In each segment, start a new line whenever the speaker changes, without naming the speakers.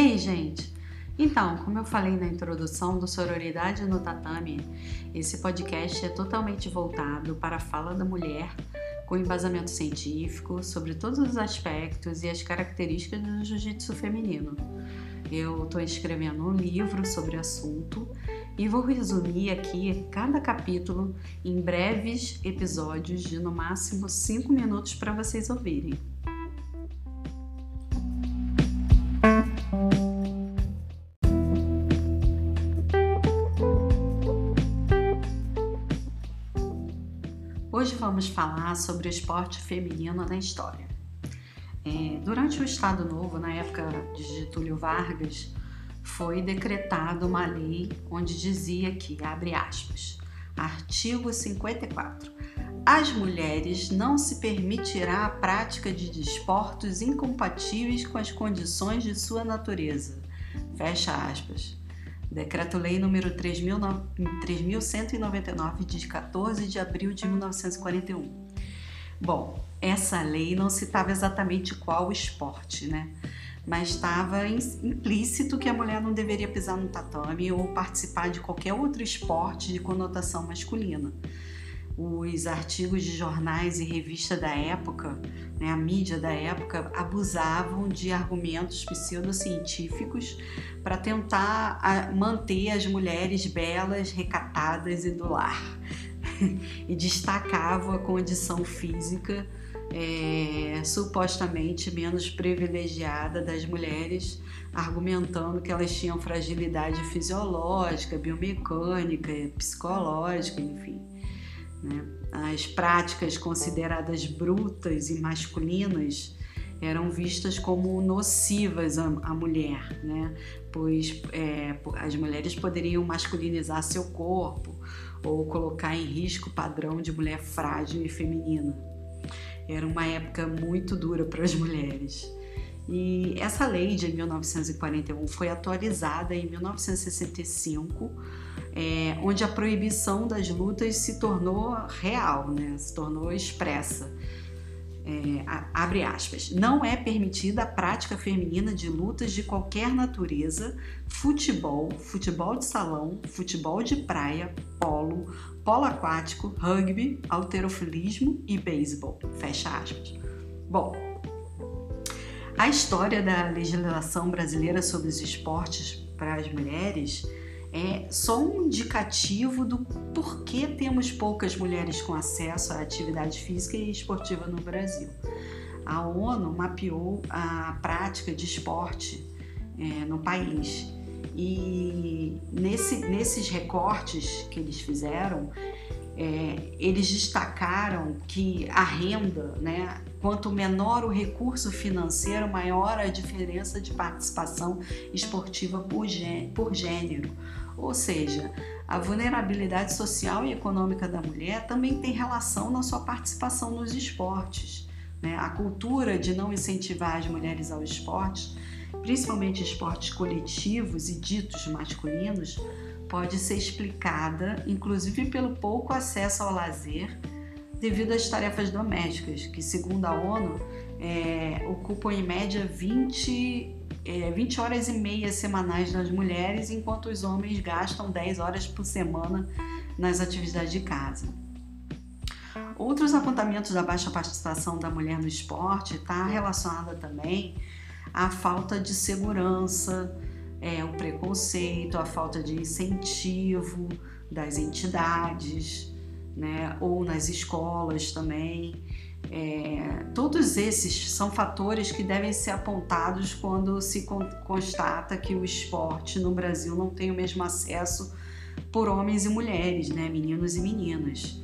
aí, gente? Então, como eu falei na introdução do Sororidade no Tatame, esse podcast é totalmente voltado para a fala da mulher com embasamento científico sobre todos os aspectos e as características do jiu-jitsu feminino. Eu estou escrevendo um livro sobre o assunto e vou resumir aqui cada capítulo em breves episódios de no máximo 5 minutos para vocês ouvirem. Hoje vamos falar sobre o esporte feminino na história. É, durante o Estado Novo, na época de Getúlio Vargas, foi decretada uma lei onde dizia que, abre aspas, artigo 54, as mulheres não se permitirá a prática de desportos incompatíveis com as condições de sua natureza. Fecha aspas. Decreto-Lei número 3199 de 14 de abril de 1941. Bom, essa lei não citava exatamente qual esporte, né? Mas estava implícito que a mulher não deveria pisar no tatame ou participar de qualquer outro esporte de conotação masculina. Os artigos de jornais e revistas da época, né, a mídia da época, abusavam de argumentos pseudocientíficos para tentar manter as mulheres belas, recatadas e do lar e destacavam a condição física é, supostamente menos privilegiada das mulheres, argumentando que elas tinham fragilidade fisiológica, biomecânica, psicológica, enfim. Né? As práticas consideradas brutas e masculinas eram vistas como nocivas à, à mulher, né? pois é, as mulheres poderiam masculinizar seu corpo ou colocar em risco o padrão de mulher frágil e feminina. Era uma época muito dura para as mulheres. E essa lei de 1941 foi atualizada em 1965, é, onde a proibição das lutas se tornou real, né? se tornou expressa é, abre aspas, não é permitida a prática feminina de lutas de qualquer natureza, futebol, futebol de salão, futebol de praia, polo, polo aquático, rugby, alterofilismo e beisebol, fecha aspas. Bom, a história da legislação brasileira sobre os esportes para as mulheres é só um indicativo do porquê temos poucas mulheres com acesso à atividade física e esportiva no Brasil. A ONU mapeou a prática de esporte é, no país e nesse, nesses recortes que eles fizeram, é, eles destacaram que a renda, né, quanto menor o recurso financeiro, maior a diferença de participação esportiva por, por gênero. Ou seja, a vulnerabilidade social e econômica da mulher também tem relação na sua participação nos esportes. Né? A cultura de não incentivar as mulheres ao esporte, principalmente esportes coletivos e ditos masculinos, pode ser explicada, inclusive pelo pouco acesso ao lazer devido às tarefas domésticas, que, segundo a ONU, é, ocupam em média 20 é, 20 horas e meia semanais das mulheres, enquanto os homens gastam 10 horas por semana nas atividades de casa. Outros apontamentos da baixa participação da mulher no esporte está relacionada também à falta de segurança, é, o preconceito, a falta de incentivo das entidades, né, ou nas escolas também. É, todos esses são fatores que devem ser apontados quando se constata que o esporte no Brasil não tem o mesmo acesso por homens e mulheres, né, meninos e meninas.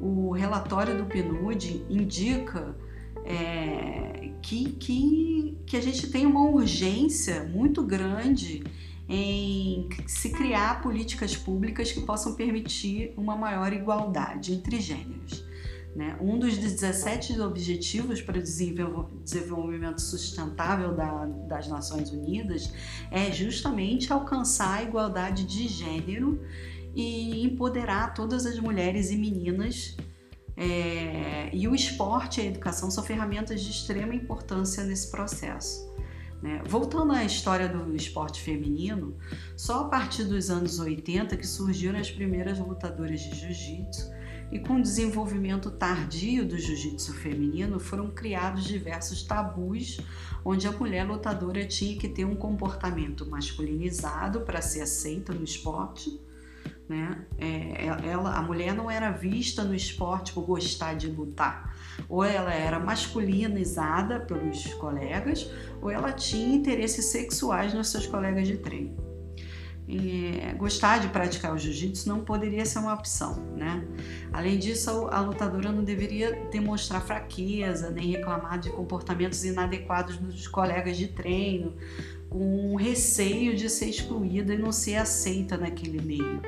O relatório do PNUD indica é, que, que, que a gente tem uma urgência muito grande em se criar políticas públicas que possam permitir uma maior igualdade entre gêneros. Né? Um dos 17 objetivos para o desenvolvimento sustentável da, das Nações Unidas é justamente alcançar a igualdade de gênero e empoderar todas as mulheres e meninas. É, e o esporte e a educação são ferramentas de extrema importância nesse processo. Né? Voltando à história do esporte feminino, só a partir dos anos 80 que surgiram as primeiras lutadoras de jiu-jitsu e com o desenvolvimento tardio do jiu-jitsu feminino foram criados diversos tabus onde a mulher lutadora tinha que ter um comportamento masculinizado para ser aceita no esporte. Né? É, ela, a mulher não era vista no esporte por gostar de lutar. Ou ela era masculinizada pelos colegas, ou ela tinha interesses sexuais nos seus colegas de treino é, gostar de praticar o jiu-jitsu não poderia ser uma opção, né? Além disso, a lutadora não deveria demonstrar fraqueza nem reclamar de comportamentos inadequados dos colegas de treino, com receio de ser excluída e não ser aceita naquele meio.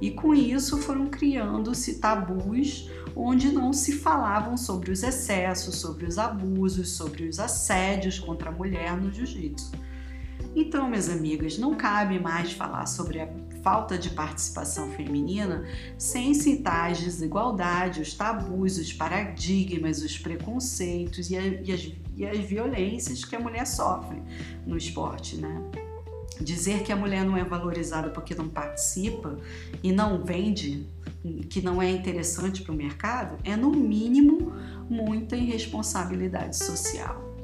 E com isso foram criando-se tabus onde não se falavam sobre os excessos, sobre os abusos, sobre os assédios contra a mulher no jiu-jitsu. Então, minhas amigas, não cabe mais falar sobre a falta de participação feminina sem citar as desigualdades, os tabus, os paradigmas, os preconceitos e, a, e, as, e as violências que a mulher sofre no esporte, né? Dizer que a mulher não é valorizada porque não participa e não vende, que não é interessante para o mercado, é no mínimo muita irresponsabilidade social.